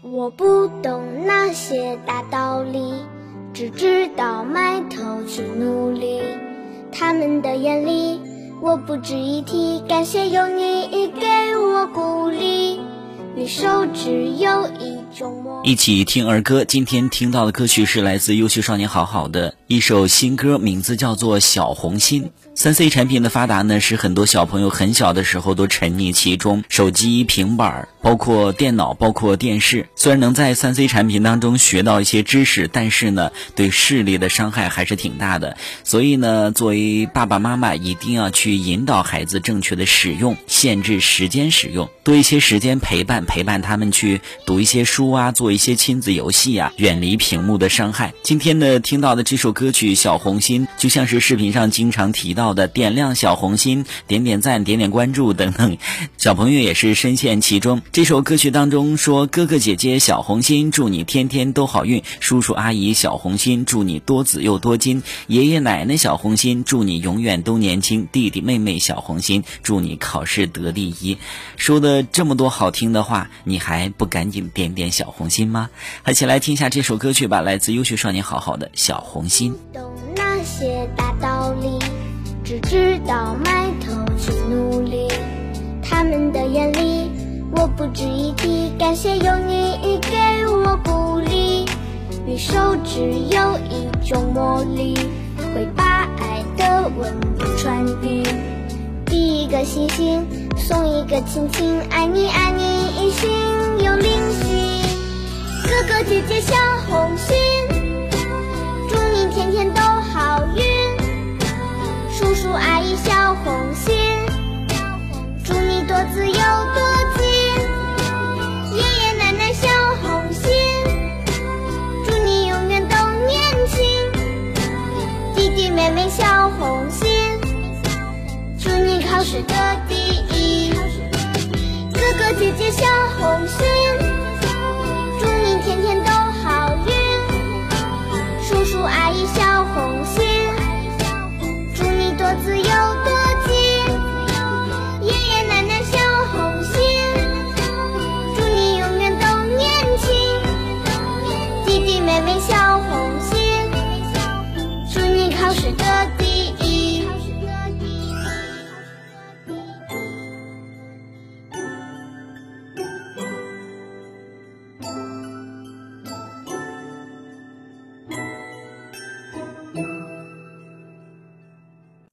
我不懂那些大道理，只知道埋头去努力。他们的眼里，我不值一提。感谢有你给我鼓励，你手指有一种一起听儿歌。今天听到的歌曲是来自优秀少年好好的一首新歌，名字叫做《小红心》。三 C 产品的发达呢，使很多小朋友很小的时候都沉溺其中。手机、平板儿，包括电脑，包括电视，虽然能在三 C 产品当中学到一些知识，但是呢，对视力的伤害还是挺大的。所以呢，作为爸爸妈妈，一定要去引导孩子正确的使用，限制时间使用，多一些时间陪伴，陪伴他们去读一些书啊，做一些亲子游戏啊，远离屏幕的伤害。今天呢，听到的这首歌曲《小红心》，就像是视频上经常提到。的点亮小红心，点点赞，点点关注等等，小朋友也是深陷其中。这首歌曲当中说：“哥哥姐姐小红心，祝你天天都好运；叔叔阿姨小红心，祝你多子又多金；爷爷奶奶小红心，祝你永远都年轻；弟弟妹妹小红心，祝你考试得第一。”说的这么多好听的话，你还不赶紧点点小红心吗？一起来听一下这首歌曲吧，来自优秀少年好好的小红心。懂那些大道理。只知道埋头去努力，他们的眼里我不值一提。感谢有你给我鼓励，你手指有一种魔力，会把爱的温度传递。递一个星星，送一个亲亲，爱你爱你心又灵犀。哥哥姐姐小红心，祝你天天都好运。叔叔阿姨小红心，祝你多子又多金；爷爷奶奶小红心，祝你永远都年轻；弟弟妹妹小红心，祝你考试得第一；姐姐小红心祝你天天都好运。叔叔阿姨小红心祝你多子又多金爷爷奶奶小红心祝你永远都年轻。弟弟妹妹小红心祝你考试得第